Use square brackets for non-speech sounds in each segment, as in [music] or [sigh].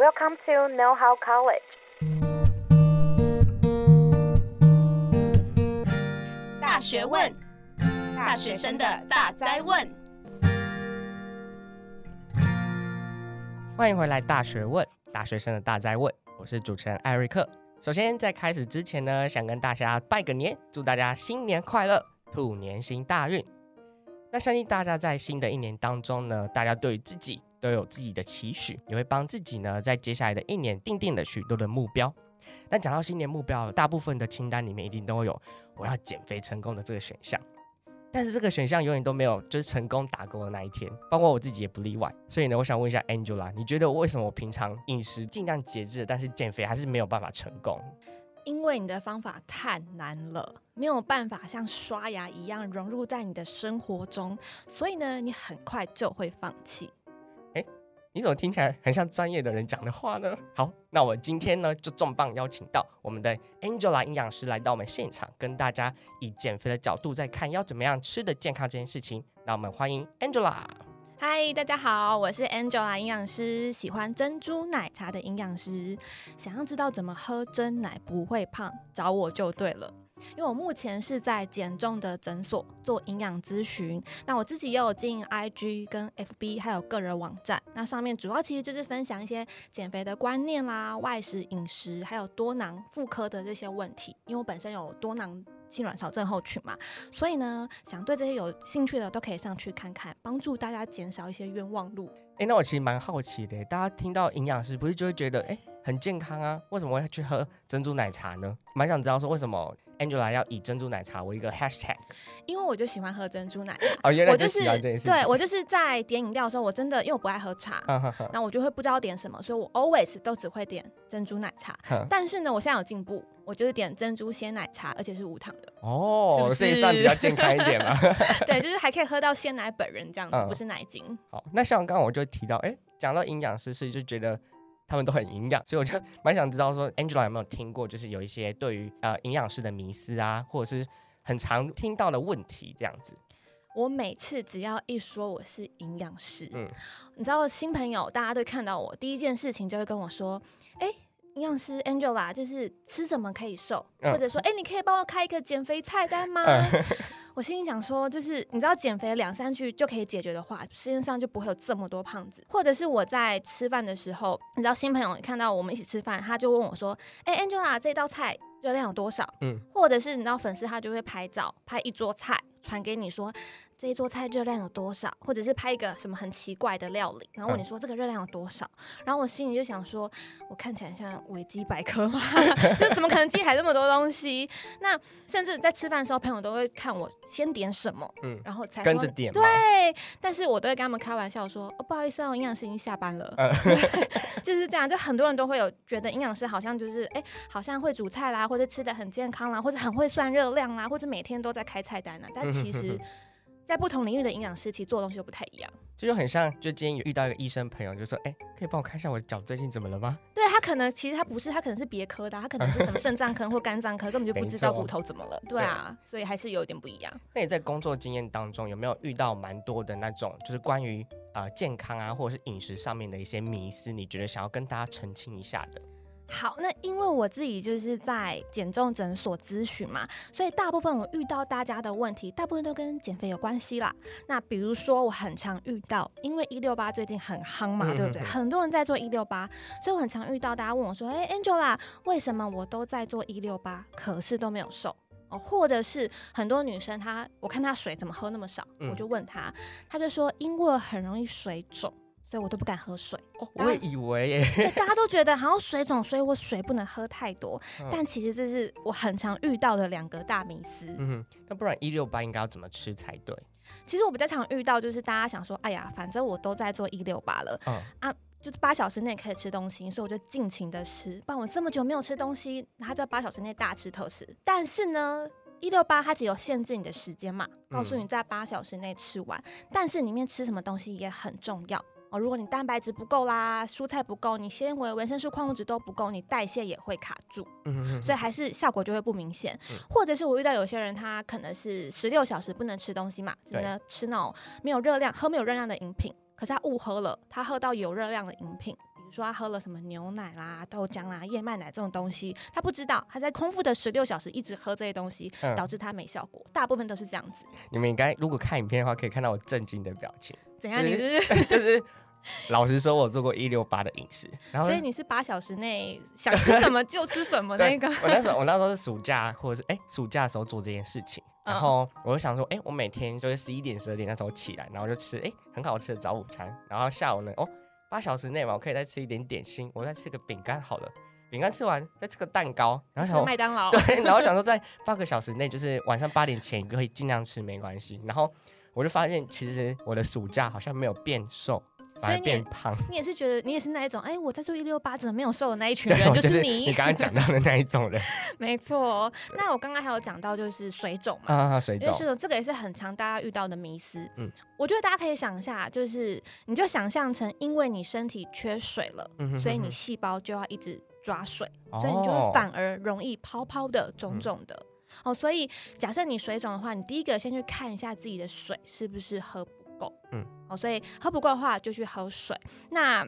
Welcome to Know How College。大学问，大学生的大灾问。欢迎回来，《大学问》，大学生的大灾问。我是主持人艾瑞克。首先，在开始之前呢，想跟大家拜个年，祝大家新年快乐，兔年行大运。那相信大家在新的一年当中呢，大家对于自己。都有自己的期许，也会帮自己呢，在接下来的一年定定了许多的目标。但讲到新年目标，大部分的清单里面一定都会有我要减肥成功的这个选项。但是这个选项永远都没有就是成功打勾的那一天，包括我自己也不例外。所以呢，我想问一下 Angela，你觉得我为什么我平常饮食尽量节制，但是减肥还是没有办法成功？因为你的方法太难了，没有办法像刷牙一样融入在你的生活中，所以呢，你很快就会放弃。你怎么听起来很像专业的人讲的话呢？好，那我今天呢就重磅邀请到我们的 Angela 营养师来到我们现场，跟大家以减肥的角度在看要怎么样吃的健康这件事情。那我们欢迎 Angela。嗨，大家好，我是 Angela 营养师，喜欢珍珠奶茶的营养师。想要知道怎么喝珍奶不会胖，找我就对了。因为我目前是在减重的诊所做营养咨询，那我自己也有经营 IG 跟 FB，还有个人网站。那上面主要其实就是分享一些减肥的观念啦、外食饮食，还有多囊妇科的这些问题。因为我本身有多囊性卵巢症候群嘛，所以呢，想对这些有兴趣的都可以上去看看，帮助大家减少一些冤枉路。哎，那我其实蛮好奇的，大家听到营养师不是就会觉得哎很健康啊？为什么会去喝珍珠奶茶呢？蛮想知道说为什么。Angela 要以珍珠奶茶为一个 hashtag，因为我就喜欢喝珍珠奶茶。哦，原来就喜欢这件事情。对，我就是在点饮料的时候，我真的因为我不爱喝茶，[laughs] 那我就会不知道点什么，所以我 always 都只会点珍珠奶茶。[laughs] 但是呢，我现在有进步，我就是点珍珠鲜奶茶，而且是无糖的。哦，是不是？所以算比较健康一点嘛？[laughs] 对，就是还可以喝到鲜奶本人这样子，不是奶精。好，那像刚刚我就提到，哎，讲到营养师，是就觉得。他们都很营养，所以我就蛮想知道说，Angela 有没有听过，就是有一些对于呃营养师的迷思啊，或者是很常听到的问题这样子。我每次只要一说我是营养师，嗯，你知道新朋友大家都看到我第一件事情就会跟我说，哎，营养师 Angela 就是吃什么可以瘦，嗯、或者说，哎，你可以帮我开一个减肥菜单吗？嗯我心里想说，就是你知道减肥两三句就可以解决的话，世界上就不会有这么多胖子。或者是我在吃饭的时候，你知道新朋友看到我们一起吃饭，他就问我说：“哎，Angela，这道菜热量有多少？”嗯，或者是你知道粉丝他就会拍照，拍一桌菜传给你说。这一桌菜热量有多少？或者是拍一个什么很奇怪的料理，然后问你说这个热量有多少？然后我心里就想说，我看起来像维基百科吗？[laughs] 就怎么可能记还这么多东西？那甚至在吃饭的时候，朋友都会看我先点什么，嗯，然后才跟着点。对，但是我都会跟他们开玩笑说，哦，不好意思啊，我营养师已经下班了。[laughs] 嗯、就是这样，就很多人都会有觉得营养师好像就是哎，好像会煮菜啦，或者吃的很健康啦，或者很会算热量啦，或者每天都在开菜单呢。但其实。在不同领域的营养师，其实做的东西都不太一样。这就很像，就今天有遇到一个医生朋友，就说：“哎、欸，可以帮我看一下我的脚最近怎么了吗？”对，他可能其实他不是，他可能是别科的，他可能是什么肾脏科或肝脏科，根本就不知道骨头怎么了。对啊，对，所以还是有点不一样。那你在工作经验当中有没有遇到蛮多的那种，就是关于呃健康啊，或者是饮食上面的一些迷思？你觉得想要跟大家澄清一下的？好，那因为我自己就是在减重诊所咨询嘛，所以大部分我遇到大家的问题，大部分都跟减肥有关系啦。那比如说，我很常遇到，因为一六八最近很夯嘛，对不对？很多人在做一六八，所以我很常遇到大家问我说：“哎，Angela，为什么我都在做一六八，可是都没有瘦？”哦，或者是很多女生她，我看她水怎么喝那么少，我就问她，她就说因为很容易水肿。所以我都不敢喝水。哦，我也以为耶，大家都觉得好像水肿，所以我水不能喝太多。[laughs] 嗯、但其实这是我很常遇到的两个大迷思。嗯哼，那不然一六八应该要怎么吃才对？其实我比较常遇到就是大家想说，哎呀，反正我都在做一六八了，嗯啊，就是八小时内可以吃东西，所以我就尽情的吃。不然我这么久没有吃东西，他在八小时内大吃特吃。但是呢，一六八它只有限制你的时间嘛，告诉你在八小时内吃完。嗯、但是里面吃什么东西也很重要。哦，如果你蛋白质不够啦，蔬菜不够，你纤维、维生素、矿物质都不够，你代谢也会卡住，嗯哼哼，所以还是效果就会不明显。嗯、或者是我遇到有些人，他可能是十六小时不能吃东西嘛，只能吃那种没有热量、喝没有热量的饮品，可是他误喝了，他喝到有热量的饮品。说他喝了什么牛奶啦、豆浆啦、燕麦奶这种东西，他不知道他在空腹的十六小时一直喝这些东西，嗯、导致他没效果。大部分都是这样子。你们应该如果看影片的话，可以看到我震惊的表情。怎样？就是、你是就是。老实说，我做过一六八的饮食，然后所以你是八小时内想吃什么就吃什么 [laughs] 那个。我那时候我那时候是暑假或者是哎、欸、暑假的时候做这件事情，然后我就想说，哎、欸，我每天就是十一点十二点那时候起来，然后就吃哎、欸、很好吃的早午餐，然后下午呢哦八小时内嘛，我可以再吃一点点心，我再吃个饼干好了，饼干吃完再吃个蛋糕，然后想麦当劳对，然后想说在八个小时内就是晚上八点前可以尽量吃没关系，然后我就发现其实我的暑假好像没有变瘦。所以变胖，你也是觉得你也是那一种，哎、欸，我在做一六八怎么没有瘦的那一群人，就是，就是你。你刚刚讲到的那一种人，[laughs] 没错。那我刚刚还有讲到就是水肿嘛，啊，水肿，水肿这个也是很常大家遇到的迷思。嗯，我觉得大家可以想一下，就是你就想象成，因为你身体缺水了，嗯、哼哼哼所以你细胞就要一直抓水，哦、所以你就会反而容易泡泡的、肿肿的。嗯、哦，所以假设你水肿的话，你第一个先去看一下自己的水是不是喝。够，嗯，哦，所以喝不够的话就去喝水。那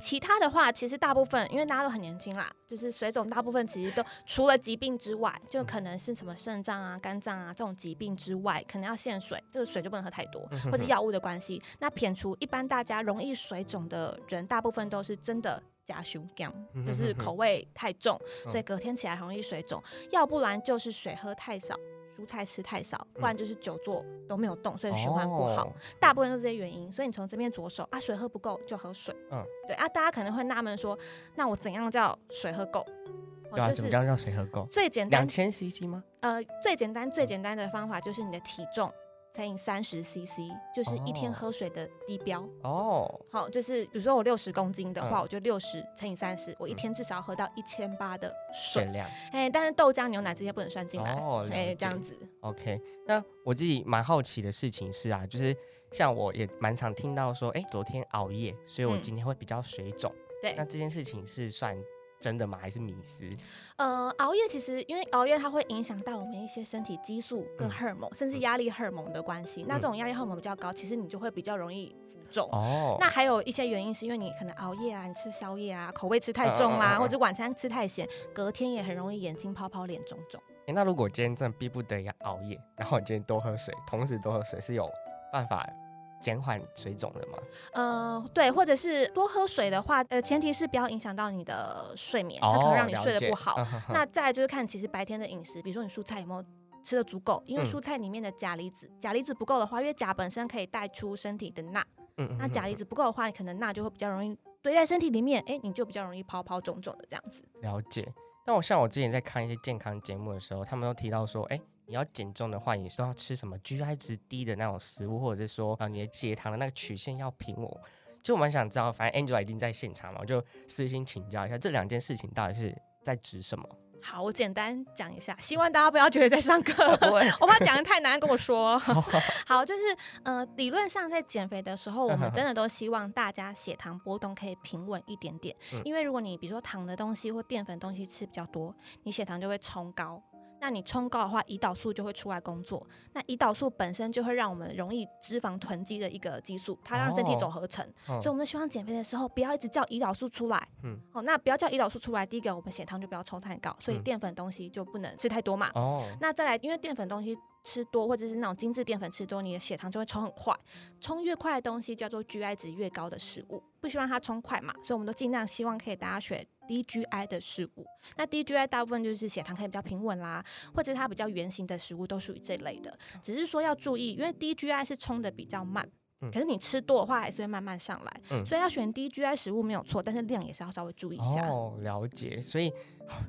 其他的话，其实大部分因为大家都很年轻啦，就是水肿，大部分其实都除了疾病之外，就可能是什么肾脏啊、肝脏啊这种疾病之外，可能要限水，这个水就不能喝太多，或者药物的关系。那撇除一般大家容易水肿的人，大部分都是真的加修降，就是口味太重，所以隔天起来容易水肿。要不然就是水喝太少。蔬菜吃太少，不然就是久坐都没有动，所以循环不好，哦、大部分都是这些原因。所以你从这边着手啊，水喝不够就喝水。嗯，对啊，大家可能会纳闷说，那我怎样叫水喝够？对啊，怎么样叫水喝够？最简单，两千 CC 吗？呃，最简单最简单的方法就是你的体重。乘以三十 CC，就是一天喝水的低标哦。好，就是比如说我六十公斤的话，嗯、我就六十乘以三十，我一天至少要喝到一千八的水量。哎，但是豆浆、牛奶这些不能算进来哦。哎，这样子。OK，那我自己蛮好奇的事情是啊，就是像我也蛮常听到说，哎，昨天熬夜，所以我今天会比较水肿。嗯、对，那这件事情是算。真的吗？还是迷思？呃，熬夜其实因为熬夜它会影响到我们一些身体激素跟荷尔蒙，嗯、甚至压力荷尔蒙的关系。嗯、那这种压力荷尔蒙比较高，其实你就会比较容易浮肿。哦。那还有一些原因是因为你可能熬夜啊，你吃宵夜啊，口味吃太重啦，啊，或者晚餐吃太咸，隔天也很容易眼睛泡泡、脸肿肿。哎，那如果今天真的逼不得已要熬夜，然后你今天多喝水，同时多喝水是有办法减缓水肿的吗？呃，对，或者是多喝水的话，呃，前提是不要影响到你的睡眠，它可能让你睡得不好。哦、那再就是看，其实白天的饮食，比如说你蔬菜有没有吃的足够，因为蔬菜里面的钾离子，钾离子不够的话，因为钾本身可以带出身体的钠，嗯，那钾离子不够的话，你可能钠就会比较容易堆在身体里面，哎，你就比较容易泡泡肿肿的这样子。了解。那我像我之前在看一些健康节目的时候，他们都提到说，哎。你要减重的话，你是要吃什么 GI 值低的那种食物，或者是说啊，你的血糖的那个曲线要平稳。就我蛮想知道，反正 Angela 已经在现场嘛，我就私心请教一下，这两件事情到底是在指什么？好，我简单讲一下，希望大家不要觉得在上课，我怕讲得太难，跟我说。[laughs] 好，就是呃，理论上在减肥的时候，我们真的都希望大家血糖波动可以平稳一点点，因为如果你比如说糖的东西或淀粉东西吃比较多，你血糖就会冲高。那你冲高的话，胰岛素就会出来工作。那胰岛素本身就会让我们容易脂肪囤积的一个激素，它让身体走合成。哦、所以，我们希望减肥的时候不要一直叫胰岛素出来。嗯。哦，那不要叫胰岛素出来，第一个我们血糖就不要冲太高，所以淀粉东西就不能吃太多嘛。哦。那再来，因为淀粉东西吃多，或者是那种精致淀粉吃多，你的血糖就会冲很快。冲越快的东西叫做 GI 值越高的食物，不希望它冲快嘛，所以我们都尽量希望可以大家选。低 GI 的食物，那低 GI 大部分就是血糖可以比较平稳啦，或者它比较圆形的食物都属于这类的。只是说要注意，因为低 GI 是冲的比较慢，可是你吃多的话还是会慢慢上来，嗯、所以要选低 GI 食物没有错，但是量也是要稍微注意一下。哦，了解，所以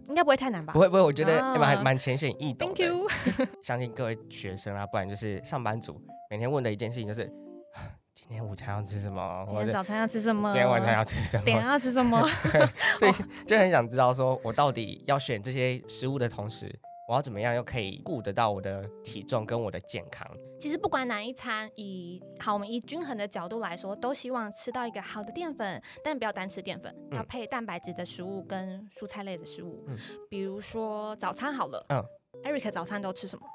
应该不会太难吧？不会不会，我觉得蛮蛮浅显易懂的。Thank you，相信各位学生啊，不然就是上班族，每天问的一件事情就是。今天午餐要吃什么？今天早餐要吃什么？今天晚餐要吃什么？点要吃什么？[laughs] 所以 [laughs] 就很想知道，说我到底要选这些食物的同时，我要怎么样又可以顾得到我的体重跟我的健康？其实不管哪一餐，以好我们以均衡的角度来说，都希望吃到一个好的淀粉，但不要单吃淀粉，要配蛋白质的食物跟蔬菜类的食物。嗯，比如说早餐好了，嗯，Eric 早餐都吃什么？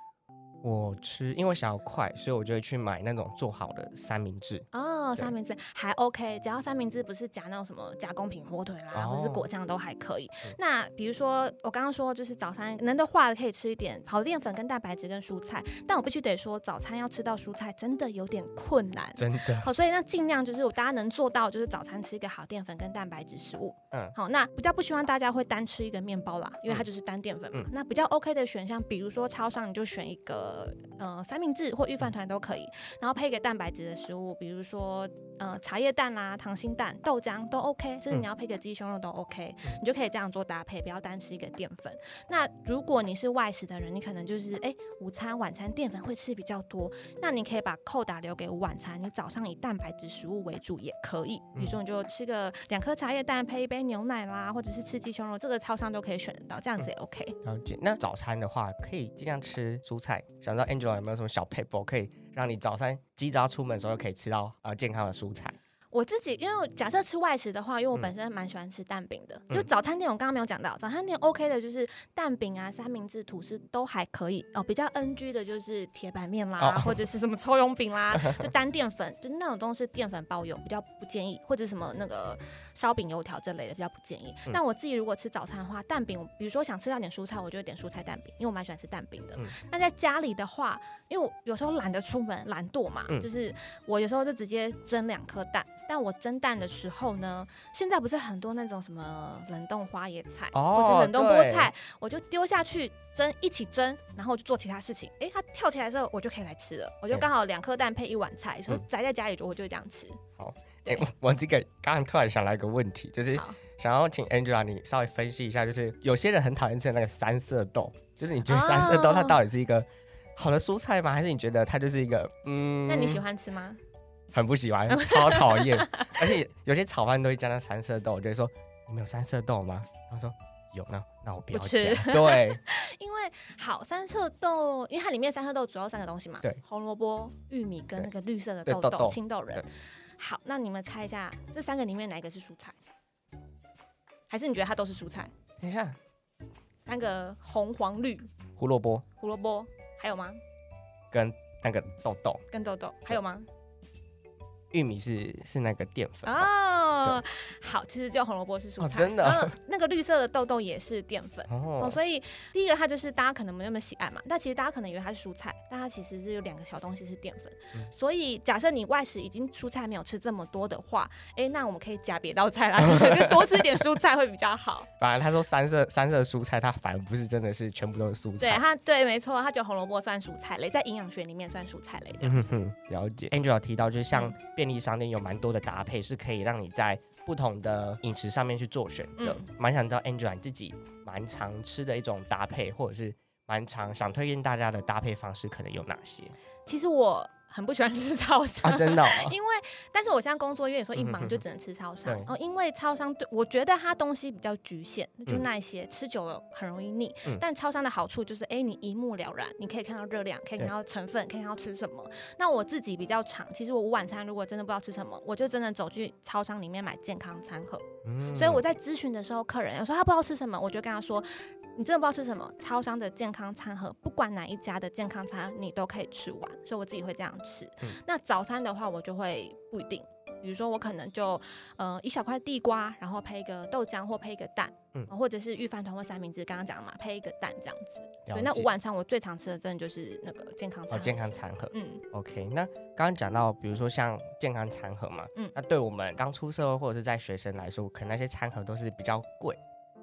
我吃，因为想要快，所以我就会去买那种做好的三明治。哦，的三明治还 OK，只要三明治不是夹那种什么加工品火腿啦，哦、或者是果酱都还可以。嗯、那比如说我刚刚说，就是早餐能的话可以吃一点好淀粉跟蛋白质跟蔬菜，但我必须得说，早餐要吃到蔬菜真的有点困难，真的。好，所以那尽量就是大家能做到，就是早餐吃一个好淀粉跟蛋白质食物。嗯，好，那比较不希望大家会单吃一个面包啦，因为它就是单淀粉嘛。嗯、那比较 OK 的选项，比如说超商你就选一个呃三明治或御饭团都可以，然后配一个蛋白质的食物，比如说呃茶叶蛋啦、溏心蛋、豆浆都 OK，甚至你要配个鸡胸肉都 OK，、嗯、你就可以这样做搭配，不要单吃一个淀粉。那如果你是外食的人，你可能就是哎、欸、午餐晚餐淀粉会吃比较多，那你可以把扣打留给晚餐，你早上以蛋白质食物为主也可以，比如说你就吃个两颗茶叶蛋配一杯牛奶啦，或者是吃鸡胸肉，这个超商都可以选得到，这样子也 OK。了解。那早餐的话，可以尽量吃蔬菜。想知道 Angela 有没有什么小撇步，可以让你早餐及早出门的时候可以吃到呃健康的蔬菜？我自己，因为假设吃外食的话，因为我本身蛮喜欢吃蛋饼的。嗯、就早餐店，我刚刚没有讲到，早餐店 OK 的就是蛋饼啊、三明治、吐司都还可以哦。比较 NG 的就是铁板面啦，哦、或者是什么葱油饼啦，就单淀粉，就那种东西淀粉包油，比较不建议。或者什么那个烧饼、油条这类的，比较不建议。那、嗯、我自己如果吃早餐的话，蛋饼，比如说想吃到点蔬菜，我就会点蔬菜蛋饼，因为我蛮喜欢吃蛋饼的。嗯、那在家里的话，因为我有时候懒得出门，懒惰嘛，嗯、就是我有时候就直接蒸两颗蛋。但我蒸蛋的时候呢，现在不是很多那种什么冷冻花椰菜，哦、或是冷冻菠菜，我就丢下去蒸，一起蒸，然后就做其他事情。哎、欸，它跳起来的时候，我就可以来吃了。我就刚好两颗蛋配一碗菜，所以宅在家里就我就会这样吃。好，哎、欸，我这个刚刚突然想来一个问题，就是想要请 Angela 你稍微分析一下，就是有些人很讨厌吃的那个三色豆，就是你觉得三色豆它到底是一个好的蔬菜吗？哦、还是你觉得它就是一个嗯？那你喜欢吃吗？很不喜欢，超讨厌，而且有些炒饭都会加那三色豆，我就会说你们有三色豆吗？他说有，呢那我不要加。吃 [laughs] 对，[laughs] 因为好三色豆，因为它里面三色豆主要三个东西嘛，对，红萝卜、玉米跟那个绿色的豆豆青豆仁。好，那你们猜一下，这三个里面哪一个是蔬菜？还是你觉得它都是蔬菜？等一下，三个红黄绿，胡萝卜，胡萝卜，还有吗？跟那个豆豆，跟豆豆，还有吗？玉米是是那个淀粉哦，好，其实叫红萝卜是蔬菜，哦、真的、哦，那个绿色的豆豆也是淀粉。[laughs] 哦，哦，所以第一个它就是大家可能没那么喜爱嘛，但其实大家可能以为它是蔬菜，但它其实是有两个小东西是淀粉，嗯、所以假设你外食已经蔬菜没有吃这么多的话，哎、欸，那我们可以加别道菜啦，[laughs] 就多吃一点蔬菜会比较好。[laughs] 反正他说三色三色蔬菜，它反而不是真的是全部都是蔬菜，对，它对，没错，它就红萝卜算蔬菜类，在营养学里面算蔬菜类的。嗯哼，了解。Angela 提到就是像便利商店有蛮多的搭配是可以让你在不同的饮食上面去做选择，蛮、嗯、想知道 Angela 你自己蛮常吃的一种搭配，或者是蛮常想推荐大家的搭配方式，可能有哪些？其实我。很不喜欢 [laughs] 吃超商啊，真的、哦。[laughs] 因为，但是我现在工作，因为有时候一忙就只能吃超商。哦、嗯哼，因为超商对我觉得它东西比较局限，就那些、嗯、吃久了很容易腻。嗯、但超商的好处就是，哎、欸，你一目了然，你可以看到热量，可以看到成分，可以看到吃什么。那我自己比较长，其实我午晚餐如果真的不知道吃什么，我就真的走去超商里面买健康餐盒。嗯、所以我在咨询的时候，客人有时候他不知道吃什么，我就跟他说。你真的不知道吃什么？超商的健康餐盒，不管哪一家的健康餐，你都可以吃完。所以我自己会这样吃。嗯、那早餐的话，我就会不一定。比如说，我可能就呃一小块地瓜，然后配一个豆浆或配一个蛋，嗯，或者是玉饭团或三明治，刚刚讲的嘛，配一个蛋这样子。对，那午晚餐我最常吃的真的就是那个健康餐盒。哦，健康餐盒。嗯，OK。那刚刚讲到，比如说像健康餐盒嘛，嗯，那对我们刚出社会或者是在学生来说，可能那些餐盒都是比较贵，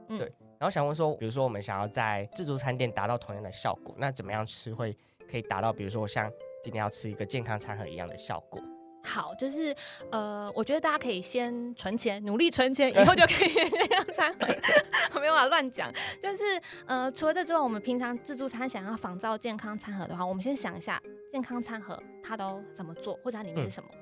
嗯、对。然后想问说，比如说我们想要在自助餐店达到同样的效果，那怎么样吃会可以达到，比如说像今天要吃一个健康餐盒一样的效果？好，就是呃，我觉得大家可以先存钱，努力存钱，以后就可以选健康餐盒。我 [laughs] 没有办法乱讲，就是呃，除了这之外，我们平常自助餐想要仿造健康餐盒的话，我们先想一下健康餐盒它都怎么做，或者它里面是什么。嗯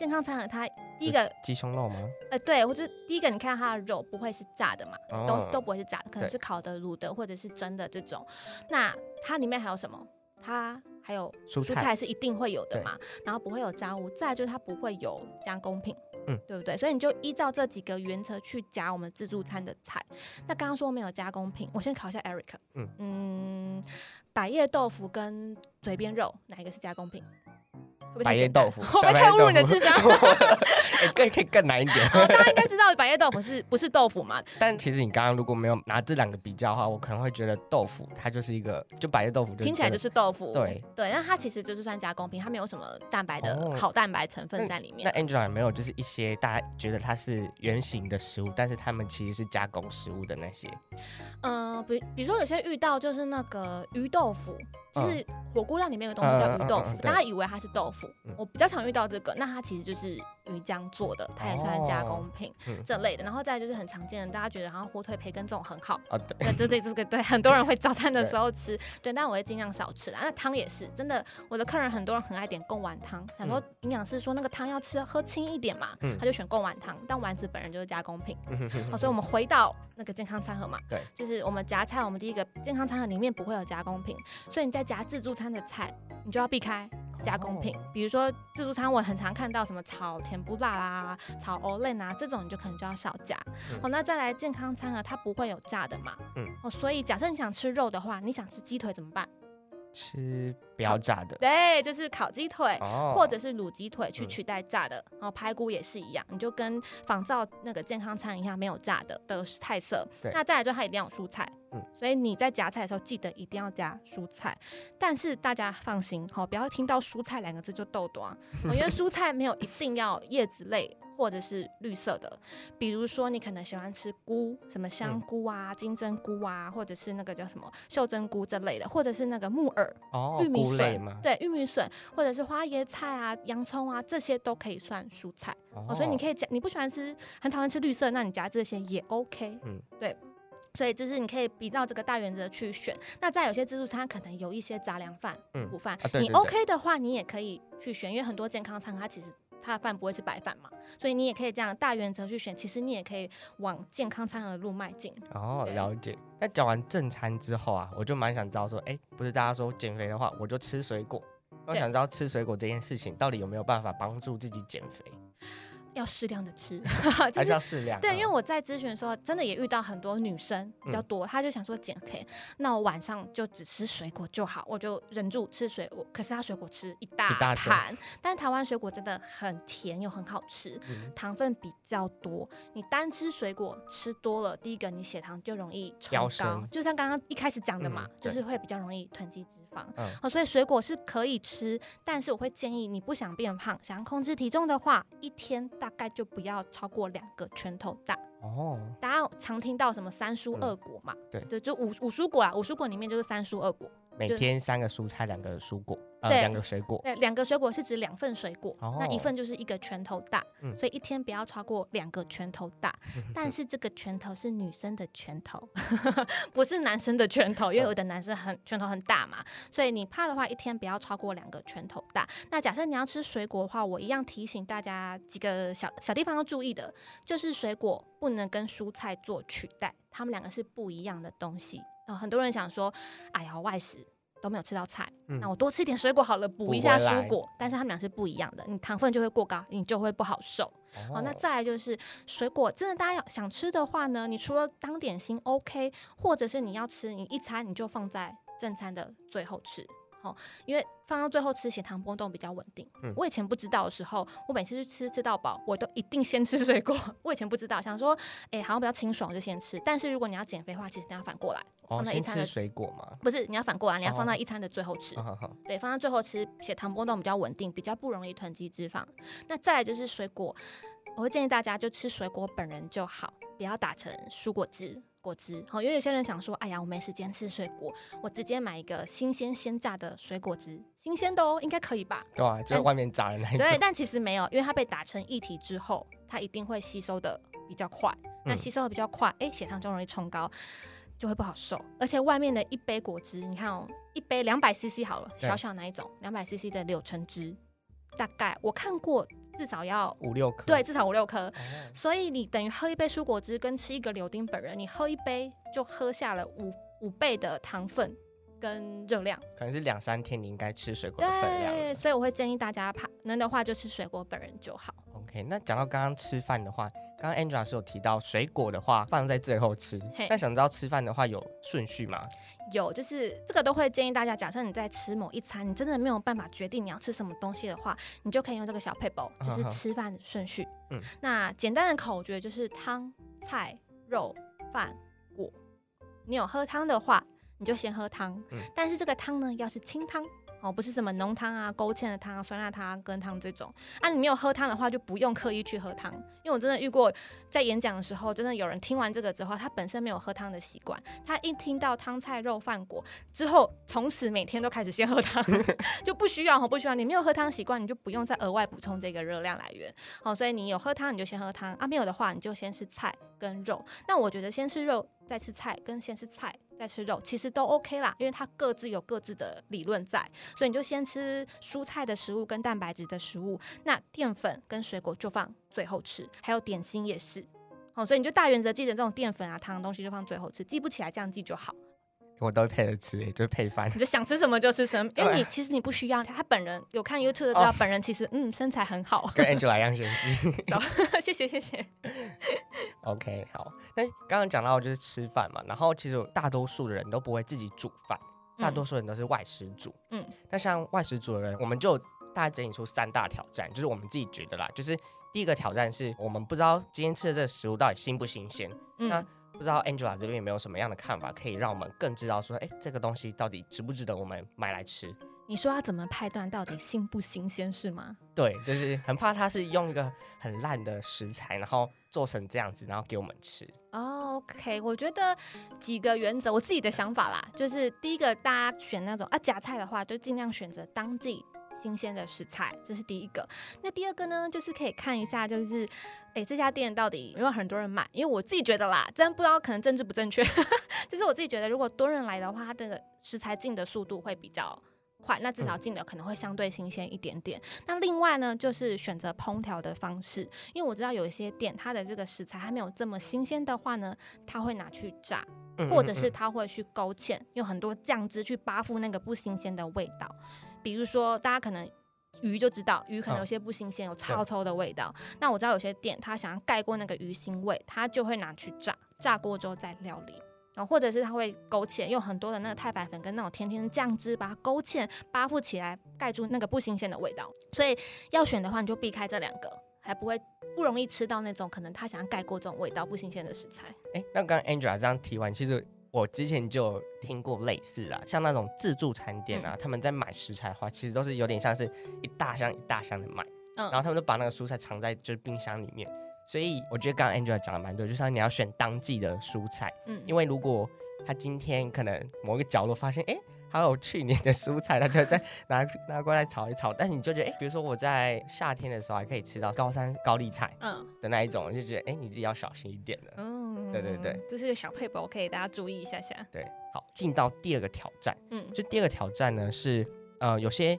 健康餐盒，它第一个鸡胸肉吗？呃，对，或者第一个，你看它的肉不会是炸的嘛，哦、都都不会是炸的，可能是烤的、卤的，或者是蒸的这种。那它里面还有什么？它还有蔬菜是一定会有的嘛，然后不会有炸物，再就是它不会有加工品，嗯，对不对？所以你就依照这几个原则去夹我们自助餐的菜。那刚刚说没有加工品，我先考一下 Eric，嗯嗯，百叶豆腐跟嘴边肉哪一个是加工品？百叶豆腐，会不会太侮辱你的智商？[laughs] 哎，更可以更难一点。大家应该知道百叶豆腐是不是豆腐嘛？[laughs] 但其实你刚刚如果没有拿这两个比较的话，我可能会觉得豆腐它就是一个，就百叶豆腐就听起来就是豆腐。对对，那它其实就是算加工品，它没有什么蛋白的好蛋白成分在里面。那 Angela 有没有就是一些大家觉得它是原型的食物，但是他们其实是加工食物的那些？嗯，比比如说有些遇到就是那个鱼豆腐。就是火锅料里面有东西叫鱼豆腐，大家以为它是豆腐。我比较常遇到这个，那它其实就是鱼浆做的，它也算加工品这类的。然后再就是很常见的，大家觉得好像火腿培根这种很好，对对对，这个对 [laughs] 很多人会早餐的时候吃，对，但我会尽量少吃啦。那汤也是真的，我的客人很多人很爱点贡丸汤，想说营养师说那个汤要吃喝轻一点嘛，他就选贡丸汤，但丸子本人就是加工品。好，[laughs] 所以我们回到那个健康餐盒嘛，对，就是我们夹菜，我们第一个健康餐盒里面不会有加工品，所以你在夹自助餐的菜，你就要避开加工品。比如说自助餐，我很常看到什么炒甜不辣啦、炒欧蕾啊这种，你就可能就要少加。好，那再来健康餐盒，它不会有炸的嘛。嗯。哦，所以假设你想吃肉的话，你想吃鸡腿怎么办？吃不要炸的，对，就是烤鸡腿，哦、或者是卤鸡腿去取代炸的，嗯、然后排骨也是一样，你就跟仿造那个健康餐一样，没有炸的的菜色。对那再来就它一定要有蔬菜，嗯，所以你在夹菜的时候记得一定要加蔬菜。但是大家放心，好，不要听到蔬菜两个字就逗短，[laughs] 因为蔬菜没有一定要叶子类。或者是绿色的，比如说你可能喜欢吃菇，什么香菇啊、金针菇啊，或者是那个叫什么袖珍菇这类的，或者是那个木耳、哦、玉米笋，对，玉米笋，或者是花椰菜啊、洋葱啊，这些都可以算蔬菜。哦，哦，所以你可以加，你不喜欢吃，很讨厌吃绿色，那你夹这些也 OK。嗯，对，所以就是你可以比照这个大原则去选。那在有些自助餐可能有一些杂粮饭、午饭，你 OK 的话，你也可以去选，因为很多健康餐它其实。它的饭不会是白饭嘛，所以你也可以这样大原则去选。其实你也可以往健康餐的路迈进。哦，了解。那讲完正餐之后啊，我就蛮想知道说，哎、欸，不是大家说减肥的话，我就吃水果。我想知道吃水果这件事情到底有没有办法帮助自己减肥？要适量的吃，[laughs] 还是要适量？对，因为我在咨询的时候，真的也遇到很多女生比较多，她就想说减肥，那我晚上就只吃水果就好，我就忍住吃水果。可是她水果吃一大盘，但是台湾水果真的很甜又很好吃，糖分比较多。你单吃水果吃多了，第一个你血糖就容易冲高，就像刚刚一开始讲的嘛，就是会比较容易囤积脂肪。好，所以水果是可以吃，但是我会建议你不想变胖，想要控制体重的话，一天。大概就不要超过两个拳头大哦。大家常听到什么三蔬二果嘛？对对，就五五蔬果啊，五蔬果里面就是三蔬二果。每天三个蔬菜，两个蔬果，呃，两个水果。对，两个水果是指两份水果，那一份就是一个拳头大，所以一天不要超过两个拳头大。[laughs] 但是这个拳头是女生的拳头，[laughs] 不是男生的拳头，因为有的男生很拳头很大嘛，所以你怕的话，一天不要超过两个拳头大。那假设你要吃水果的话，我一样提醒大家几个小小地方要注意的，就是水果不能跟蔬菜做取代，它们两个是不一样的东西。很多人想说，哎呀，外食都没有吃到菜，嗯、那我多吃一点水果好了，补一下蔬果。但是他们俩是不一样的，你糖分就会过高，你就会不好受。哦、好，那再来就是水果，真的大家要想吃的话呢，你除了当点心 OK，或者是你要吃，你一餐你就放在正餐的最后吃。好，因为放到最后吃，血糖波动比较稳定。嗯，我以前不知道的时候，我每次去吃吃到饱，我都一定先吃水果。[laughs] 我以前不知道，想说，哎、欸，好像比较清爽，就先吃。但是如果你要减肥的话，其实你要反过来，哦、放在一餐的水果嘛，不是，你要反过来，你要放到一餐的最后吃。哦、对，放到最后吃，血糖波动比较稳定，比较不容易囤积脂肪。那再来就是水果，我会建议大家就吃水果本人就好，不要打成蔬果汁。果汁好，因为有些人想说，哎呀，我没时间吃水果，我直接买一个新鲜鲜榨的水果汁，新鲜的哦，应该可以吧？对啊，就是外面榨的那一种。对，但其实没有，因为它被打成液体之后，它一定会吸收的比较快。那吸收的比较快，哎、嗯，血糖就容易冲高，就会不好受。而且外面的一杯果汁，你看哦，一杯两百 CC 好了，对小小那一种，两百 CC 的柳橙汁，大概我看过。至少要五六颗，对，至少五六颗。哦、所以你等于喝一杯蔬果汁，跟吃一个柳丁本人，你喝一杯就喝下了五五倍的糖分跟热量，可能是两三天你应该吃水果的分量。对，所以我会建议大家，怕能的话就吃水果本人就好。OK，那讲到刚刚吃饭的话，刚刚 Angela 是有提到水果的话放在最后吃，那想知道吃饭的话有顺序吗？有，就是这个都会建议大家，假设你在吃某一餐，你真的没有办法决定你要吃什么东西的话，你就可以用这个小撇步，就是吃饭的顺序。嗯，那简单的口诀就是汤、菜、肉、饭、果。你有喝汤的话，你就先喝汤。嗯，但是这个汤呢，要是清汤。哦，不是什么浓汤啊、勾芡的汤、啊酸辣汤、啊羹汤这种啊。你没有喝汤的话，就不用刻意去喝汤。因为我真的遇过，在演讲的时候，真的有人听完这个之后，他本身没有喝汤的习惯，他一听到汤菜肉饭果之后，从此每天都开始先喝汤，[laughs] 就不需要，不需要。你没有喝汤习惯，你就不用再额外补充这个热量来源。好，所以你有喝汤，你就先喝汤啊。没有的话，你就先吃菜跟肉。那我觉得先吃肉再吃菜，跟先吃菜。再吃肉其实都 OK 啦，因为它各自有各自的理论在，所以你就先吃蔬菜的食物跟蛋白质的食物，那淀粉跟水果就放最后吃，还有点心也是，哦，所以你就大原则记得这种淀粉啊、糖的东西就放最后吃，记不起来这样记就好。我都会配着吃，就是配饭。你就想吃什么就吃什么，因为你其实你不需要。他本人有看 YouTube 的知道，oh, 本人其实嗯身材很好，跟 [laughs] Angela 一样纤细。[laughs] 谢谢谢谢。OK，好。那刚刚讲到就是吃饭嘛，然后其实大多数的人都不会自己煮饭，大多数人都是外食族。嗯。那像外食族的人，我们就大概整理出三大挑战，就是我们自己觉得啦，就是第一个挑战是我们不知道今天吃的这个食物到底新不新鲜。嗯。那不知道 Angela 这边有没有什么样的看法，可以让我们更知道说，哎，这个东西到底值不值得我们买来吃？你说要怎么判断到底新不新鲜是吗？对，就是很怕他是用一个很烂的食材，然后做成这样子，然后给我们吃。Oh, OK，我觉得几个原则，我自己的想法啦，就是第一个，大家选那种啊夹菜的话，就尽量选择当季新鲜的食材，这是第一个。那第二个呢，就是可以看一下，就是。哎，这家店到底有没有很多人买？因为我自己觉得啦，真不知道可能政治不正确，[laughs] 就是我自己觉得，如果多人来的话，它的食材进的速度会比较快，那至少进的可能会相对新鲜一点点。嗯、那另外呢，就是选择烹调的方式，因为我知道有一些店，它的这个食材还没有这么新鲜的话呢，它会拿去炸，或者是它会去勾芡，用很多酱汁去扒附那个不新鲜的味道。比如说，大家可能。鱼就知道鱼可能有些不新鲜，有臭臭的味道。那我知道有些店他想要盖过那个鱼腥味，他就会拿去炸，炸过之后再料理。或者是它会勾芡，用很多的那个太白粉跟那种甜甜的酱汁把它勾芡，扒附起来盖住那个不新鲜的味道。所以要选的话，你就避开这两个，还不会不容易吃到那种可能他想要盖过这种味道不新鲜的食材。哎、欸，那刚刚 Angela 这样提完，其实。我之前就有听过类似啦，像那种自助餐店啊，嗯、他们在买食材的话，其实都是有点像是一大箱一大箱的买，嗯，然后他们就把那个蔬菜藏在就是冰箱里面，所以我觉得刚刚 Angela 讲的蛮对，就是你要选当季的蔬菜，嗯，因为如果他今天可能某一个角落发现，哎、欸。还有去年的蔬菜，他就再 [laughs] 拿拿过来炒一炒。但是你就觉得，哎、欸，比如说我在夏天的时候还可以吃到高山高丽菜，嗯，的那一种，嗯、就觉得，哎、欸，你自己要小心一点的。嗯，对对对，这是个小撇步，可以大家注意一下下。对，好，进到第二个挑战。嗯，就第二个挑战呢是，呃，有些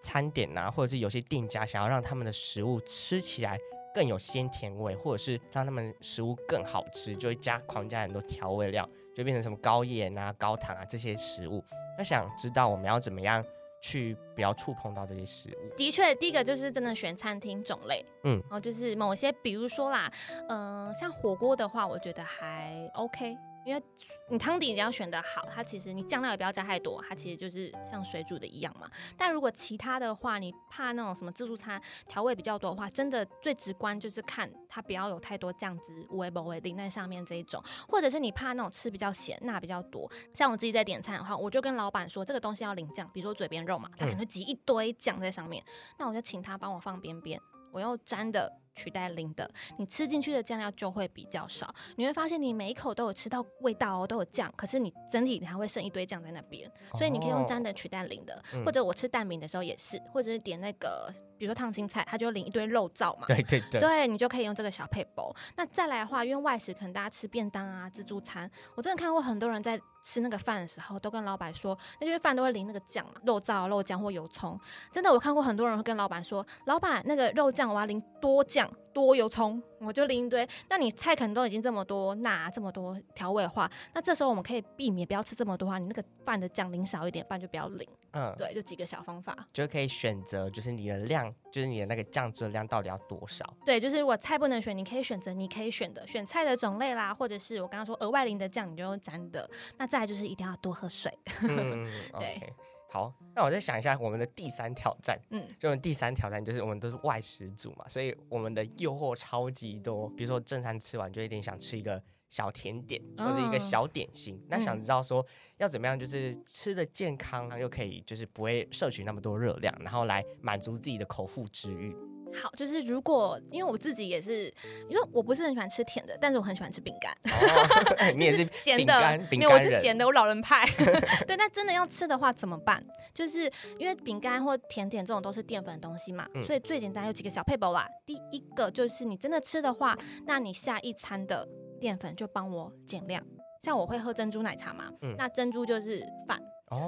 餐点啊，或者是有些店家想要让他们的食物吃起来更有鲜甜味，或者是让他们食物更好吃，就会加狂加很多调味料，就变成什么高盐啊、高糖啊这些食物。那想知道我们要怎么样去不要触碰到这些食物？的确，第一个就是真的选餐厅种类，嗯，然后就是某些，比如说啦，嗯、呃，像火锅的话，我觉得还 OK。因为你汤底一定要选的好，它其实你酱料也不要加太多，它其实就是像水煮的一样嘛。但如果其他的话，你怕那种什么自助餐调味比较多的话，真的最直观就是看它不要有太多酱汁，无味不味淋在上面这一种，或者是你怕那种吃比较咸，钠比较多。像我自己在点餐的话，我就跟老板说这个东西要淋酱，比如说嘴边肉嘛，他可能挤一堆酱在上面，那我就请他帮我放边边，我用沾的。取代零的，你吃进去的酱料就会比较少。你会发现你每一口都有吃到味道哦，都有酱，可是你整体你还会剩一堆酱在那边。所以你可以用沾的取代零的，哦、或者我吃蛋饼的时候也是，或者是点那个，比如说烫青菜，它就淋一堆肉燥嘛。对对对，对你就可以用这个小配包。那再来的话，因为外食可能大家吃便当啊、自助餐，我真的看过很多人在吃那个饭的时候，都跟老板说，那些饭都会淋那个酱嘛，肉燥、肉酱或油葱。真的，我看过很多人会跟老板说，老板那个肉酱我要淋多酱。酱多油葱，我就淋一堆。那你菜可能都已经这么多，那这么多调味的话，那这时候我们可以避免不要吃这么多的话，你那个饭的酱淋少一点，饭就不要淋。嗯，对，就几个小方法，就可以选择，就是你的量，就是你的那个酱汁的量到底要多少？对，就是如果菜不能选，你可以选择你可以选的选菜的种类啦，或者是我刚刚说额外淋的酱，你就用沾的。那再来就是一定要多喝水。嗯，[laughs] 对。Okay. 好，那我再想一下我们的第三挑战。嗯，就我们第三挑战就是我们都是外食族嘛，所以我们的诱惑超级多。比如说正餐吃完就一定想吃一个小甜点或者一个小点心。哦、那想知道说要怎么样，就是吃的健康又可以就是不会摄取那么多热量，然后来满足自己的口腹之欲。好，就是如果因为我自己也是，因为我不是很喜欢吃甜的，但是我很喜欢吃饼干。哦、[laughs] 你也是咸的，没有，我是咸的，我老人派。[laughs] 对，那真的要吃的话怎么办？就是因为饼干或甜点这种都是淀粉的东西嘛，嗯、所以最简单有几个小配包啦。第一个就是你真的吃的话，那你下一餐的淀粉就帮我减量。像我会喝珍珠奶茶嘛，嗯、那珍珠就是饭。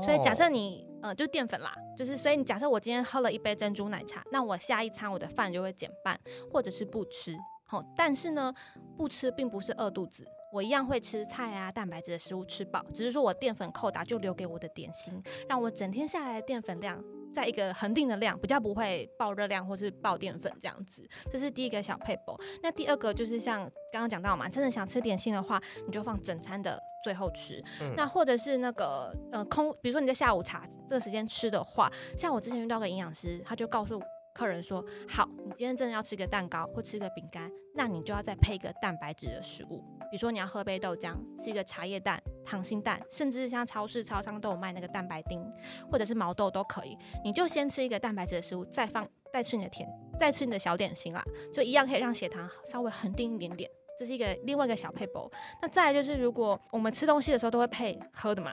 所以假设你呃就淀粉啦，就是所以你假设我今天喝了一杯珍珠奶茶，那我下一餐我的饭就会减半，或者是不吃。好，但是呢不吃并不是饿肚子，我一样会吃菜啊蛋白质的食物吃饱，只是说我淀粉扣打就留给我的点心，让我整天下来的淀粉量。在一个恒定的量，比较不会爆热量或是爆淀粉这样子，这是第一个小撇步。那第二个就是像刚刚讲到嘛，真的想吃点心的话，你就放整餐的最后吃。嗯、那或者是那个呃空，比如说你在下午茶这个时间吃的话，像我之前遇到个营养师，他就告诉客人说，好，你今天真的要吃个蛋糕或吃个饼干，那你就要再配一个蛋白质的食物。比如说你要喝杯豆浆，是一个茶叶蛋、溏心蛋，甚至像超市、超商都有卖那个蛋白丁，或者是毛豆都可以。你就先吃一个蛋白质的食物，再放再吃你的甜，再吃你的小点心啦，就一样可以让血糖稍微恒定一点点。这是一个另外一个小撇步。那再来就是，如果我们吃东西的时候都会配喝的嘛，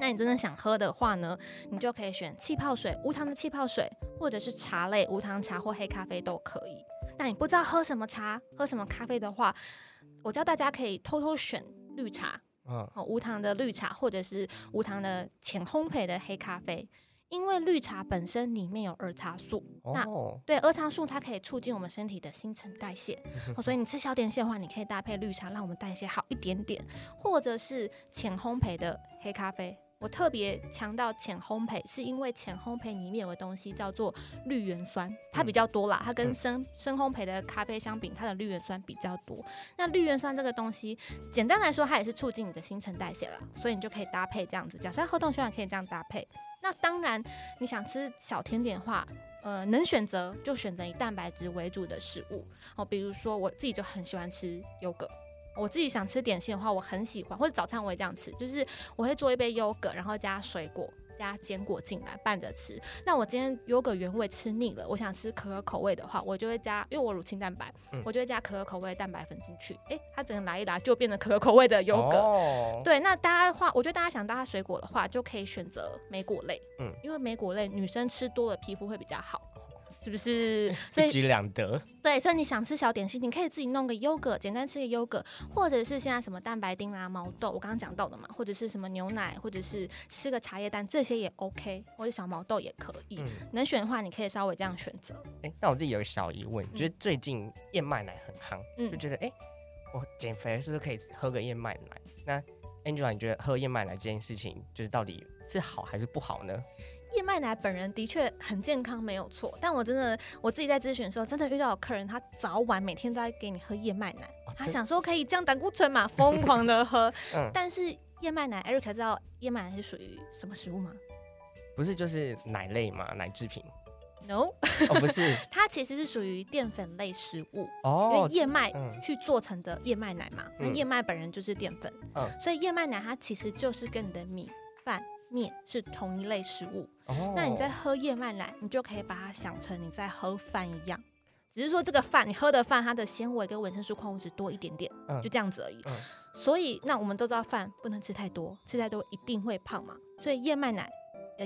那你真的想喝的话呢，你就可以选气泡水，无糖的气泡水，或者是茶类，无糖茶或黑咖啡都可以。那你不知道喝什么茶、喝什么咖啡的话，我教大家可以偷偷选绿茶，嗯，无糖的绿茶，或者是无糖的浅烘焙的黑咖啡，因为绿茶本身里面有儿茶素，哦、那对儿茶素它可以促进我们身体的新陈代谢，[laughs] 哦，所以你吃小点心的话，你可以搭配绿茶，让我们代谢好一点点，或者是浅烘焙的黑咖啡。我特别强调浅烘焙，是因为浅烘焙里面有个东西叫做绿原酸，它比较多啦。它跟深深烘焙的咖啡相比，它的绿原酸比较多。那绿原酸这个东西，简单来说，它也是促进你的新陈代谢啦，所以你就可以搭配这样子。假设喝东西，可以这样搭配。那当然，你想吃小甜点的话，呃，能选择就选择以蛋白质为主的食物哦，比如说我自己就很喜欢吃优格。我自己想吃点心的话，我很喜欢，或者早餐我也这样吃，就是我会做一杯优格，然后加水果、加坚果进来拌着吃。那我今天优格原味吃腻了，我想吃可可口味的话，我就会加，因为我乳清蛋白，嗯、我就会加可可口味的蛋白粉进去。诶、欸，它整个来一来就变成可可口味的优格。哦、对，那大家的话，我觉得大家想搭水果的话，就可以选择莓果类，嗯，因为莓果类女生吃多了皮肤会比较好。是不是？[laughs] 所以一举两得。对，所以你想吃小点心，你可以自己弄个优格，简单吃个优格，或者是现在什么蛋白丁啊、毛豆，我刚刚讲到的嘛，或者是什么牛奶，或者是吃个茶叶蛋，这些也 OK，或者小毛豆也可以。嗯、能选的话，你可以稍微这样选择。哎、欸，那我自己有个小疑问，就是最近燕麦奶很夯，嗯、就觉得哎、欸，我减肥是不是可以喝个燕麦奶？那 Angela，你觉得喝燕麦奶这件事情，就是到底是好还是不好呢？燕麦奶本人的确很健康，没有错。但我真的我自己在咨询的时候，真的遇到有客人，他早晚每天都在给你喝燕麦奶，哦、他想说可以降胆固醇嘛，疯狂的喝。[laughs] 嗯、但是燕麦奶，Eric 知道燕麦奶是属于什么食物吗？不是，就是奶类嘛，奶制品。No，[laughs] 哦，不是，它其实是属于淀粉类食物。哦，因为燕麦去做成的燕麦奶嘛，那、嗯、燕麦本人就是淀粉。嗯，所以燕麦奶它其实就是跟你的米饭。面是同一类食物，oh. 那你在喝燕麦奶，你就可以把它想成你在喝饭一样，只是说这个饭你喝的饭，它的纤维跟维生素、矿物质多一点点，嗯、就这样子而已。嗯、所以，那我们都知道饭不能吃太多，吃太多一定会胖嘛。所以燕麦奶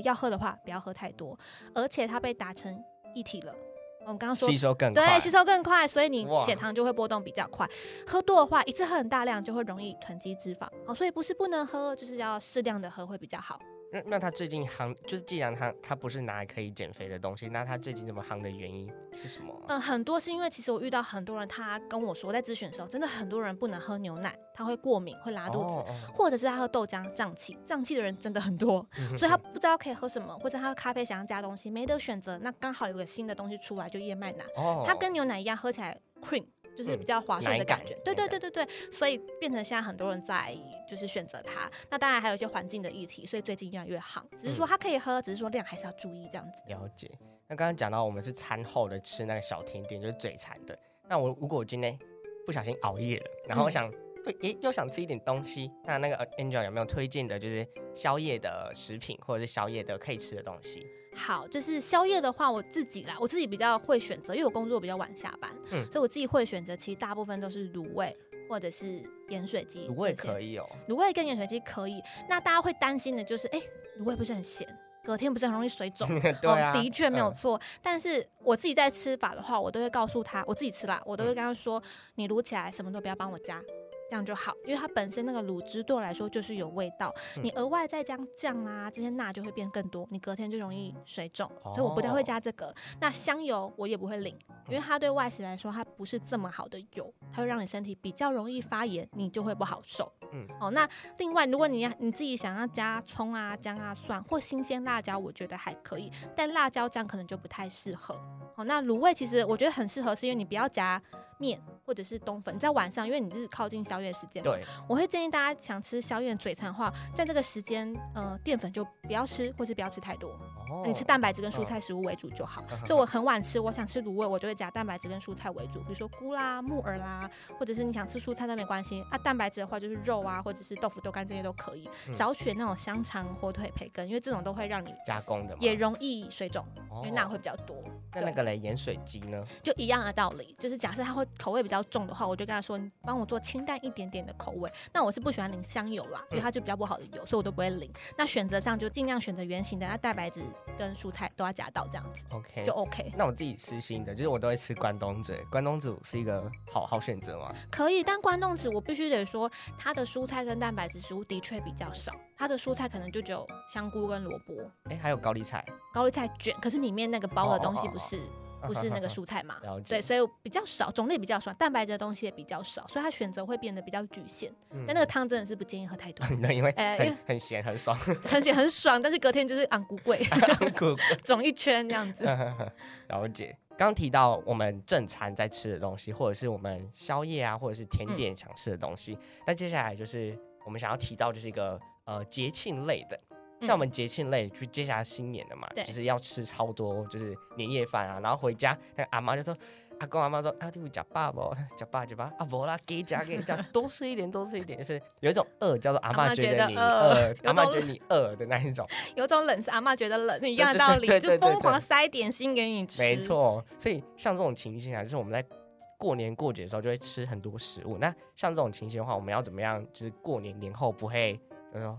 要喝的话，不要喝太多，而且它被打成一体了。我们刚刚说吸收更快，对，吸收更快，所以你血糖就会波动比较快。喝多的话，一次喝很大量就会容易囤积脂肪。哦，所以不是不能喝，就是要适量的喝会比较好。那那他最近夯，就是既然他他不是拿来可以减肥的东西，那他最近这么夯的原因是什么？嗯，很多是因为其实我遇到很多人，他跟我说，在咨询的时候，真的很多人不能喝牛奶，他会过敏，会拉肚子，哦哦、或者是他喝豆浆胀气，胀气的人真的很多，所以他不知道可以喝什么，或者他喝咖啡想要加东西，没得选择，那刚好有个新的东西出来，就燕麦奶，哦、它跟牛奶一样，喝起来 cream。就是比较划算的感觉，嗯、对对对对对，所以变成现在很多人在就是选择它。那当然还有一些环境的议题，所以最近越来越好。只是说它可以喝，只是说量还是要注意这样子。了解。那刚刚讲到我们是餐后的吃那个小甜点，就是嘴馋的。那我如果我今天不小心熬夜了，然后我想，诶、嗯，又想吃一点东西，那那个 Angel 有没有推荐的，就是宵夜的食品或者是宵夜的可以吃的东西？好，就是宵夜的话，我自己啦，我自己比较会选择，因为我工作比较晚下班，嗯，所以我自己会选择，其实大部分都是卤味或者是盐水鸡。卤味可以哦，卤味跟盐水鸡可以。那大家会担心的就是，哎、欸，卤味不是很咸，隔天不是很容易水肿？[laughs] 对啊，的确没有错。嗯、但是我自己在吃法的话，我都会告诉他，我自己吃啦，我都会跟他说，嗯、你卤起来什么都不要帮我加。这样就好，因为它本身那个卤汁对我来说就是有味道，嗯、你额外再加酱啊，这些钠就会变更多，你隔天就容易水肿，哦、所以我不太会加这个。那香油我也不会淋，因为它对外食来说它不是这么好的油，它会让你身体比较容易发炎，你就会不好受。嗯，哦，那另外如果你要你自己想要加葱啊、姜啊、蒜或新鲜辣椒，我觉得还可以，但辣椒酱可能就不太适合。哦，那卤味其实我觉得很适合，是因为你不要夹面或者是冬粉，在晚上，因为你是靠近宵夜时间嘛，对，我会建议大家想吃宵夜嘴馋的话，在这个时间，呃，淀粉就不要吃，或是不要吃太多。哦，你吃蛋白质跟蔬菜食物为主就好。哦，所以我很晚吃，我想吃卤味，我就会加蛋白质跟蔬菜为主，比如说菇啦、木耳啦，或者是你想吃蔬菜都没关系。啊，蛋白质的话就是肉啊，或者是豆腐、豆干这些都可以。嗯，少选那种香肠、火腿、培根，因为这种都会让你加工的，也容易水肿，因为钠会比较多。那那个嘞，盐水鸡呢？就一样的道理，就是假设它会口味比较重的话，我就跟他说，你帮我做清淡一点点的口味。那我是不喜欢淋香油啦，因为它就比较不好的油，所以我都不会淋。那选择上就尽量选择圆形的，那蛋白质跟蔬菜都要夹到这样子，OK，就 OK。那我自己私心的，就是我都会吃关东煮，关东煮是一个好好选择吗？可以，但关东煮我必须得说，它的蔬菜跟蛋白质食物的确比较少，它的蔬菜可能就只有香菇跟萝卜，哎、欸，还有高丽菜，高丽菜卷，可是里面那个包的东西不是。Oh, oh, oh, oh. 不是那个 [laughs] 蔬菜嘛？对，所以比较少，种类比较少，蛋白质的东西也比较少，所以它选择会变得比较局限。嗯、但那个汤真的是不建议喝太多，[laughs] 因为呃，因为很咸很爽，很咸 [laughs] 很爽，但是隔天就是昂古贵，肿一圈这样子。了解。刚提到我们正餐在吃的东西，或者是我们宵夜啊，或者是甜点想吃的东西，那、嗯、接下来就是我们想要提到就是一个呃节庆类的。像我们节庆类，就接下来新年了嘛，就是要吃超多，就是年夜饭啊，然后回家，那阿妈就说，阿公阿妈说，啊，你会吃爸不？吃饱就 [laughs] 饱，啊，不啦，给加给加，多吃一点，多吃一点，就是有一种饿，叫做阿妈觉得你饿，阿妈觉得你饿的那一种，[laughs] 有种冷是阿妈觉得冷，一样的道理，就疯狂塞点心给你吃。没错，所以像这种情形啊，就是我们在过年过节的时候就会吃很多食物。那像这种情形的话，我们要怎么样？就是过年年后不会，就是说。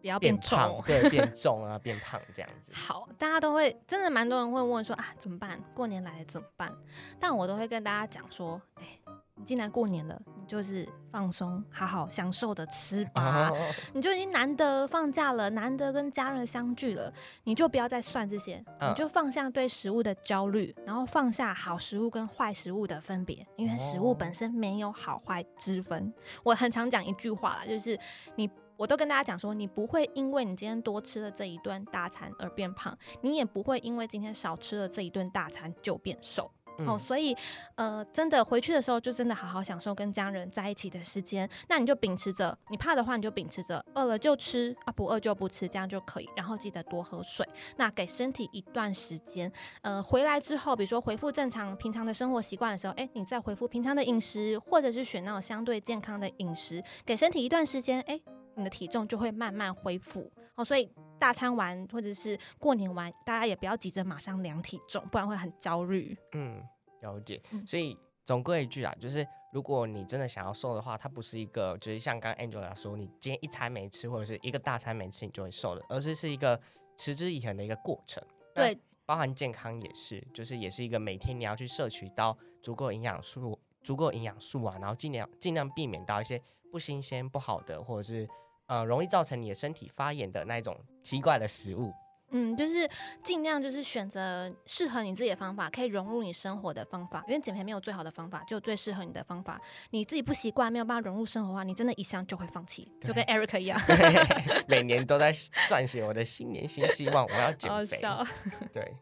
不要变重，变 [laughs] 对，变重啊，变胖这样子。好，大家都会，真的蛮多人会问说啊，怎么办？过年来了怎么办？但我都会跟大家讲说，哎、欸，你进来过年了，你就是放松，好好享受的吃吧。哦、[laughs] 你就已经难得放假了，难得跟家人相聚了，你就不要再算这些，嗯、你就放下对食物的焦虑，然后放下好食物跟坏食物的分别，因为食物本身没有好坏之分。哦、我很常讲一句话啦，就是你。我都跟大家讲说，你不会因为你今天多吃了这一顿大餐而变胖，你也不会因为今天少吃了这一顿大餐就变瘦。嗯、哦，所以，呃，真的回去的时候就真的好好享受跟家人在一起的时间。那你就秉持着，你怕的话你就秉持着，饿了就吃啊，不饿就不吃，这样就可以。然后记得多喝水。那给身体一段时间，呃，回来之后，比如说恢复正常平常的生活习惯的时候，哎，你再恢复平常的饮食，或者是选那种相对健康的饮食，给身体一段时间，哎。你的体重就会慢慢恢复哦，所以大餐完或者是过年完，大家也不要急着马上量体重，不然会很焦虑。嗯，了解。所以总归一句啊，就是如果你真的想要瘦的话，它不是一个就是像刚 Angela 说，你今天一餐没吃或者是一个大餐没吃你就会瘦的，而是是一个持之以恒的一个过程。对，包含健康也是，就是也是一个每天你要去摄取到足够营养素、足够营养素啊，然后尽量尽量避免到一些不新鲜、不好的或者是。呃容易造成你的身体发炎的那一种奇怪的食物。嗯，就是尽量就是选择适合你自己的方法，可以融入你生活的方法。因为减肥没有最好的方法，就最适合你的方法。你自己不习惯，没有办法融入生活的话，你真的一向就会放弃，就跟 Eric 一样。[laughs] 每年都在 [laughs] 撰写我的新年新希望，我要减肥。好对，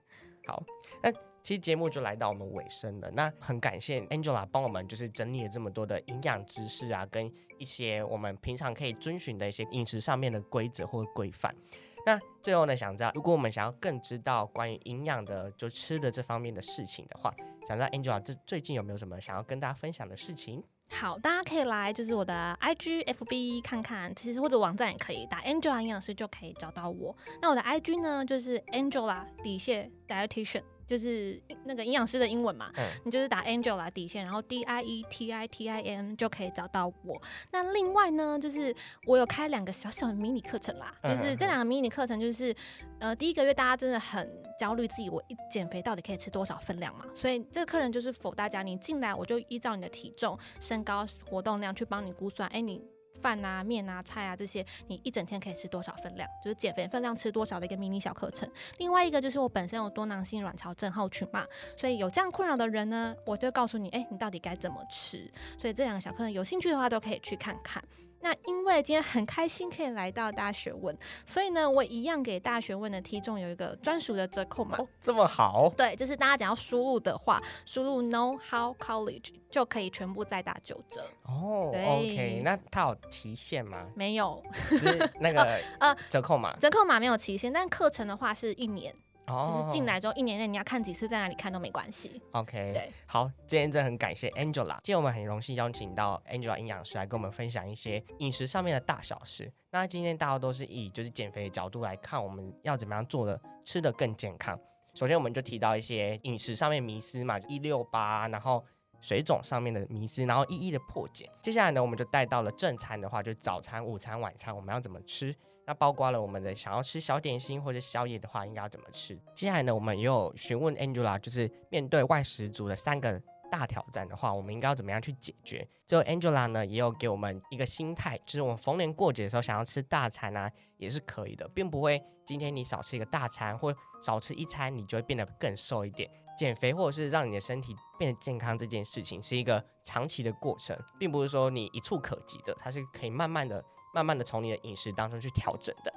好，那其实节目就来到我们尾声了。那很感谢 Angela 帮我们就是整理了这么多的营养知识啊，跟一些我们平常可以遵循的一些饮食上面的规则或规范。那最后呢，想知道如果我们想要更知道关于营养的，就吃的这方面的事情的话，想知道 Angela 这最近有没有什么想要跟大家分享的事情？好，大家可以来就是我的 IG FB 看看，其实或者网站也可以打 Angela 营养师就可以找到我。那我的 IG 呢，就是 Angela 底线 Dietitian。就是那个营养师的英文嘛，嗯、你就是打 Angela 底线，然后 D I E T I T I M 就可以找到我。那另外呢，就是我有开两个小小的迷你课程啦，就是这两个迷你课程，就是呃第一个月大家真的很焦虑自己我一减肥到底可以吃多少分量嘛，所以这个课程就是 for 大家，你进来我就依照你的体重、身高、活动量去帮你估算，哎、欸、你。饭啊、面啊、菜啊这些，你一整天可以吃多少分量？就是减肥分量吃多少的一个迷你小课程。另外一个就是我本身有多囊性卵巢症候群嘛，所以有这样困扰的人呢，我就告诉你，哎、你到底该怎么吃？所以这两个小课程有兴趣的话都可以去看看。那因为今天很开心可以来到大学问，所以呢，我一样给大学问的听众有一个专属的折扣码。哦，这么好？对，就是大家只要输入的话，输入 Know How College 就可以全部再打九折。哦对，OK，那它有期限吗？没有，就是那个呃折扣码，折扣码没有期限，但课程的话是一年。就是进来之后一年内你要看几次，在哪里看都没关系。OK，对，好，今天真的很感谢 Angela，今天我们很荣幸邀请到 Angela 营养师来跟我们分享一些饮食上面的大小事。那今天大家都是以就是减肥的角度来看，我们要怎么样做的吃的更健康。首先我们就提到一些饮食上面迷思嘛，一六八，然后水肿上面的迷思，然后一一的破解。接下来呢，我们就带到了正餐的话，就早餐、午餐、晚餐我们要怎么吃。那包括了我们的想要吃小点心或者宵夜的话，应该要怎么吃？接下来呢，我们也有询问 Angela，就是面对外食族的三个大挑战的话，我们应该要怎么样去解决？最后 Angela 呢，也有给我们一个心态，就是我们逢年过节的时候想要吃大餐啊，也是可以的，并不会今天你少吃一个大餐或少吃一餐，你就会变得更瘦一点。减肥或者是让你的身体变得健康这件事情，是一个长期的过程，并不是说你一触可及的，它是可以慢慢的。慢慢的从你的饮食当中去调整的。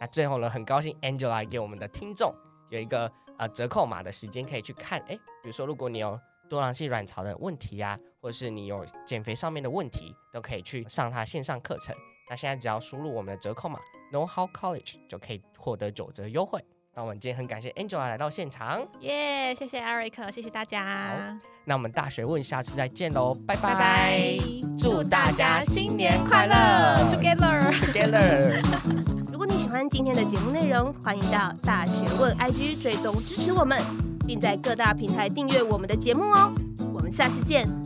那最后呢，很高兴 Angela 给我们的听众有一个呃折扣码的时间可以去看。哎，比如说如果你有多囊性卵巢的问题啊，或者是你有减肥上面的问题，都可以去上它线上课程。那现在只要输入我们的折扣码 Know How College 就可以获得九折优惠。那我们今天很感谢 Angela 来到现场，耶！谢谢 Eric，谢谢大家。那我们大学问下次再见喽，拜拜！拜拜，祝大家新年快乐，Together Together。[laughs] 如果你喜欢今天的节目内容，欢迎到大学问 IG 追踪支持我们，并在各大平台订阅我们的节目哦。我们下次见。